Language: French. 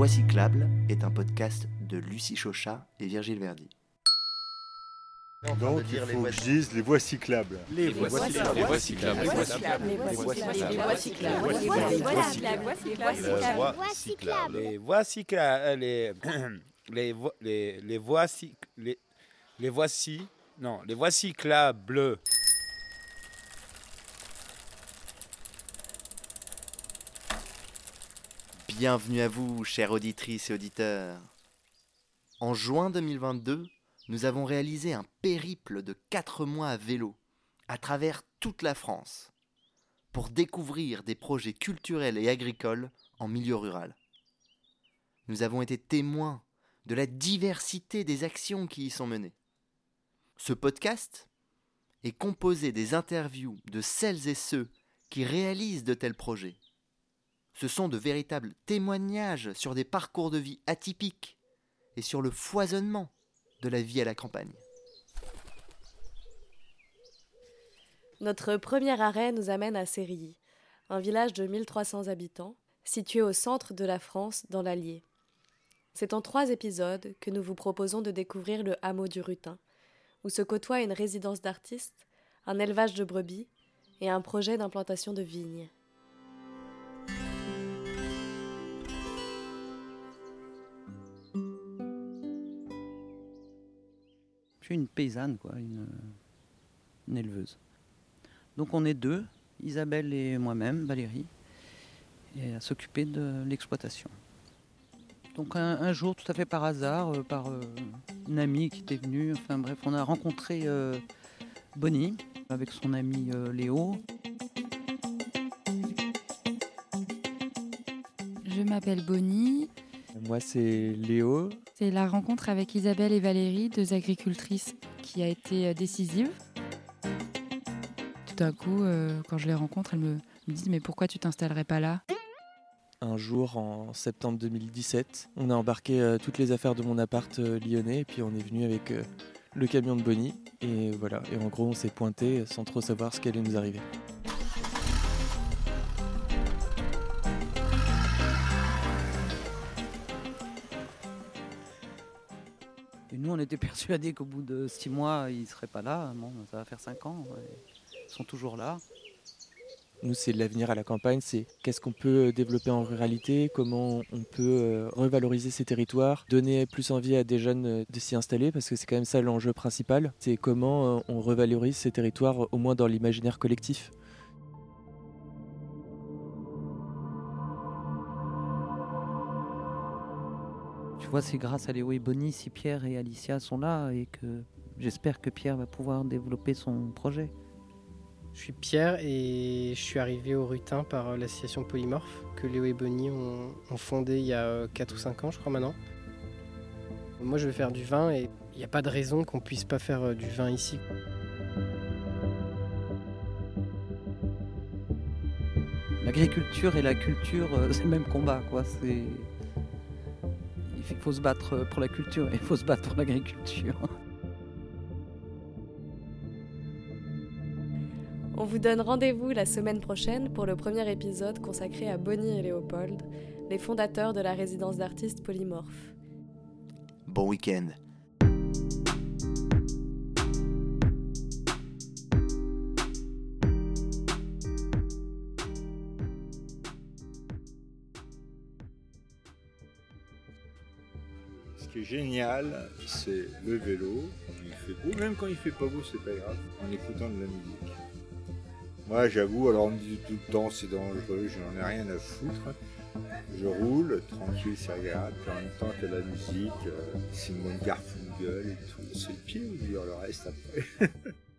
Voix cyclable est un podcast de Lucie Chauchat et Virgile Verdi. Donc il faut que je dise les voies cyclables. Les voies cyclables. Les voies cyclables. Les voies cyclables. Les voies cyclables. Les voies cyclables. Les voies cyclables. Les les vo- les les voies cyc- les les voici non les voies cyclables. Bienvenue à vous, chères auditrices et auditeurs. En juin 2022, nous avons réalisé un périple de 4 mois à vélo, à travers toute la France, pour découvrir des projets culturels et agricoles en milieu rural. Nous avons été témoins de la diversité des actions qui y sont menées. Ce podcast est composé des interviews de celles et ceux qui réalisent de tels projets. Ce sont de véritables témoignages sur des parcours de vie atypiques et sur le foisonnement de la vie à la campagne. Notre premier arrêt nous amène à Sérilly, un village de 1300 habitants, situé au centre de la France, dans l'Allier. C'est en trois épisodes que nous vous proposons de découvrir le hameau du Rutin, où se côtoient une résidence d'artistes, un élevage de brebis et un projet d'implantation de vignes. Je suis une paysanne, quoi, une, éleveuse. Donc on est deux, Isabelle et moi-même, Valérie, et à s'occuper de l'exploitation. Donc un, jour, tout à fait par hasard, euh, par euh, une amie qui était venue, enfin bref, on a rencontré euh, Bonnie avec son ami Léo. Je m'appelle Bonnie. Moi, c'est Léo. C'est la rencontre avec Isabelle et Valérie, deux agricultrices, qui a été euh, décisive. Tout d'un coup, euh, quand je les rencontre, elles me, me disent Mais pourquoi tu t'installerais pas là? Un jour, en septembre 2017, on a embarqué euh, toutes les affaires de mon appart euh, lyonnais et puis on est venu avec euh, le camion de Bonnie. Et voilà, et en gros, on s'est pointé sans trop savoir ce qui allait nous arriver. Nous, on était persuadés qu'au bout de six mois, ils seraient pas là. Bon, ça va faire cinq ans. Ils sont toujours là. Nous, c'est l'avenir à la campagne, c'est qu'est-ce qu'on peut euh, développer en ruralité, comment on peut euh, revaloriser ces territoires, donner plus envie à des jeunes euh, de s'y installer, parce que c'est quand même ça l'enjeu principal, c'est comment on revalorise ces territoires, au moins dans l'imaginaire collectif. Vois, c'est grâce à Léo et Bonnie si Pierre et Alicia sont là et que j'espère que Pierre va pouvoir développer son projet. Je suis Pierre et je suis arrivé au Rutin par euh, l'association Polymorphe que Léo et Bonnie ont, ont fondée il y a 4 ou 5 ans, je crois maintenant. Moi, je veux faire du vin et il n'y a pas de raison qu'on puisse pas faire euh, du vin ici. L'agriculture et la culture, euh, c'est le même combat, quoi. C'est... Il faut se battre pour la culture et il faut se battre pour l'agriculture. On vous donne rendez-vous la semaine prochaine pour le premier épisode consacré à Bonnie et Léopold, les fondateurs de la résidence d'artistes polymorphes. Bon week-end. Ce qui est génial, c'est le vélo. Il fait beau, même quand il fait pas beau, c'est pas grave, en écoutant de la musique. Moi, j'avoue, alors on me dit tout le temps c'est dangereux, je n'en ai rien à foutre. Je roule, tranquille, c'est agréable, puis en même temps que la musique, euh, c'est bonne garde gueule et tout. C'est le pied ou dur le reste après